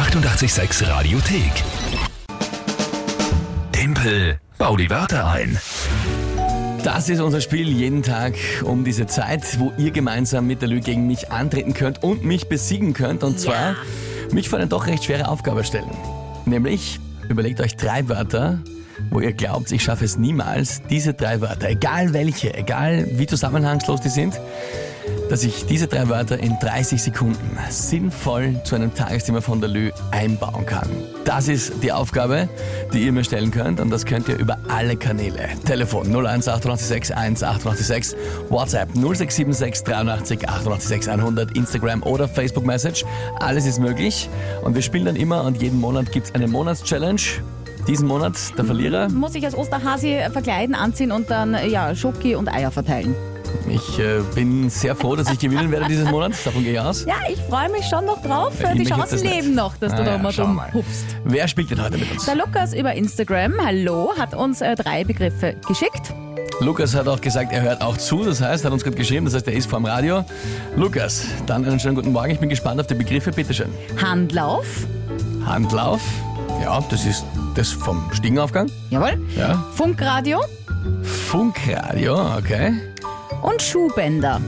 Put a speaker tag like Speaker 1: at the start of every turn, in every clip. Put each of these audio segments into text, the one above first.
Speaker 1: 886 Radiothek. Tempel, bau die Wörter ein.
Speaker 2: Das ist unser Spiel jeden Tag um diese Zeit, wo ihr gemeinsam mit der Lü gegen mich antreten könnt und mich besiegen könnt. Und zwar mich vor eine doch recht schwere Aufgabe stellen. Nämlich, überlegt euch drei Wörter, wo ihr glaubt, ich schaffe es niemals, diese drei Wörter, egal welche, egal wie zusammenhangslos die sind, dass ich diese drei Wörter in 30 Sekunden sinnvoll zu einem Tagesthema von der Lü einbauen kann. Das ist die Aufgabe, die ihr mir stellen könnt und das könnt ihr über alle Kanäle. Telefon 01 886 1 886, WhatsApp 0676 83 886 100, Instagram oder Facebook Message. Alles ist möglich und wir spielen dann immer und jeden Monat gibt es eine Monatschallenge. Diesen Monat der Verlierer.
Speaker 3: Muss ich als Osterhasi verkleiden, anziehen und dann ja, Schoki und Eier verteilen.
Speaker 2: Ich äh, bin sehr froh, dass ich gewinnen werde dieses Monat. Davon gehe ich aus.
Speaker 3: Ja, ich freue mich schon noch drauf.
Speaker 2: Ich
Speaker 3: Die
Speaker 2: mich jetzt
Speaker 3: Chancen leben noch, dass du da mal
Speaker 2: mal.
Speaker 3: hupst.
Speaker 2: Wer spielt denn heute mit uns?
Speaker 3: Der Lukas über Instagram, hallo, hat uns äh, drei Begriffe geschickt.
Speaker 2: Lukas hat auch gesagt, er hört auch zu. Das heißt, er hat uns gerade geschrieben, das heißt, er ist vorm Radio. Lukas, dann einen schönen guten Morgen. Ich bin gespannt auf die Begriffe. Bitteschön.
Speaker 3: Handlauf,
Speaker 2: Handlauf. Ja, das ist das vom Stiegenaufgang.
Speaker 3: jawohl.
Speaker 2: Ja.
Speaker 3: Funkradio
Speaker 2: Funkradio, okay.
Speaker 3: Und Schuhbänder.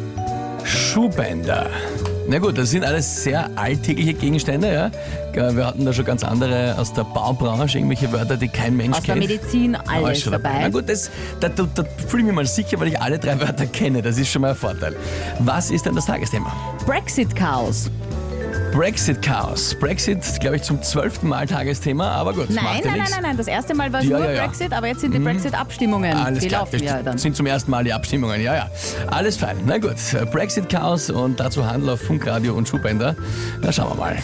Speaker 2: Schuhbänder. Na gut, das sind alles sehr alltägliche Gegenstände, ja. Wir hatten da schon ganz andere aus der Baubranche, irgendwelche Wörter, die kein Mensch
Speaker 3: Aus der
Speaker 2: kennt.
Speaker 3: Medizin,
Speaker 2: Ja, ist
Speaker 3: alles
Speaker 2: schon dabei. Na
Speaker 3: dabei.
Speaker 2: gut, das, da, da, da fühle ich mich mal sicher, weil ich alle drei Wörter kenne. Das ist schon mal ein Vorteil. Was ist denn das Tagesthema?
Speaker 3: Brexit-Chaos.
Speaker 2: Brexit-Chaos. Brexit, glaube ich, zum zwölften Mal Tagesthema, aber gut,
Speaker 3: Nein,
Speaker 2: macht ja
Speaker 3: nein, nein, nein, nein. Das erste Mal war es
Speaker 2: Ja,
Speaker 3: nur
Speaker 2: ja.
Speaker 3: Brexit, aber jetzt sind die Brexit-Abstimmungen.
Speaker 2: Alles
Speaker 3: die
Speaker 2: klar,
Speaker 3: laufen ja dann.
Speaker 2: das sind zum ersten Mal die Abstimmungen, ja, ja. Alles fein. Na gut, Brexit-Chaos und dazu Handel auf Funkradio und Schuhbänder. Na, schauen wir mal.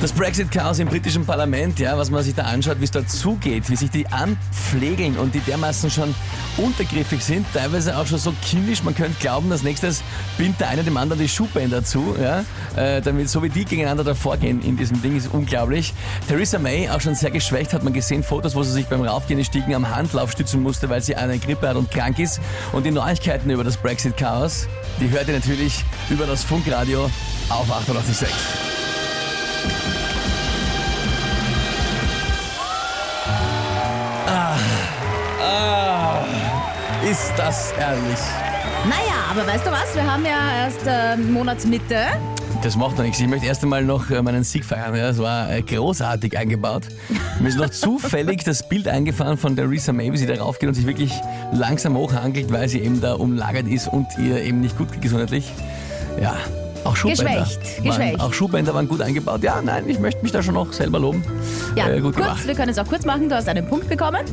Speaker 2: Das Brexit-Chaos im britischen Parlament, ja, was man sich da anschaut, wie es dort zugeht, wie sich die anpflegeln und die dermaßen schon untergriffig sind, teilweise auch schon so kindisch, man könnte glauben, als nächstes bindet der eine dem anderen die Schuhbänder zu, ja, äh, damit so wie die gegeneinander da vorgehen in diesem Ding, ist unglaublich. Theresa May, auch schon sehr geschwächt, hat man gesehen, Fotos, wo sie sich beim Raufgehen die Stiegen am Handlauf stützen musste, weil sie eine Grippe hat und krank ist. Und die Neuigkeiten über das Brexit-Chaos, die hört ihr natürlich über das Funkradio auf 886. Ist das ehrlich?
Speaker 3: Naja, aber weißt du was? Wir haben ja erst äh, Monatsmitte.
Speaker 2: Das macht doch nichts. Ich möchte erst einmal noch äh, meinen Sieg feiern. Ja, das war äh, großartig eingebaut. Mir ist noch zufällig das Bild eingefahren von der Risa May, wie sie da raufgeht und sich wirklich langsam hochhangelt, weil sie eben da umlagert ist und ihr eben nicht gut geht gesundheitlich. Ja, auch Schuhbänder.
Speaker 3: Geschwächt,
Speaker 2: Waren,
Speaker 3: geschwächt.
Speaker 2: auch Schuhbänder waren gut eingebaut. Ja, nein, ich möchte mich da schon noch selber loben.
Speaker 3: Ja,
Speaker 2: Äh, gut
Speaker 3: kurz,
Speaker 2: gemacht.
Speaker 3: wir können es auch kurz machen. Du hast einen Punkt bekommen.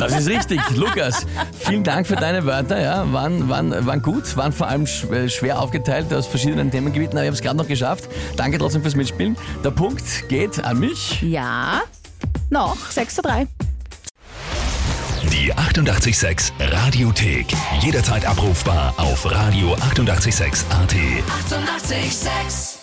Speaker 2: Das ist richtig. Lukas, vielen Dank für deine Wörter. Ja, waren, waren, waren gut, waren vor allem äh, schwer aufgeteilt aus verschiedenen Themengebieten, aber ich habe es gerade noch geschafft. Danke trotzdem fürs Mitspielen. Der Punkt geht an mich.
Speaker 3: Ja, noch 6 zu 3.
Speaker 1: Die 886 Radiothek. Jederzeit abrufbar auf radio886.at. 886!
Speaker 4: 886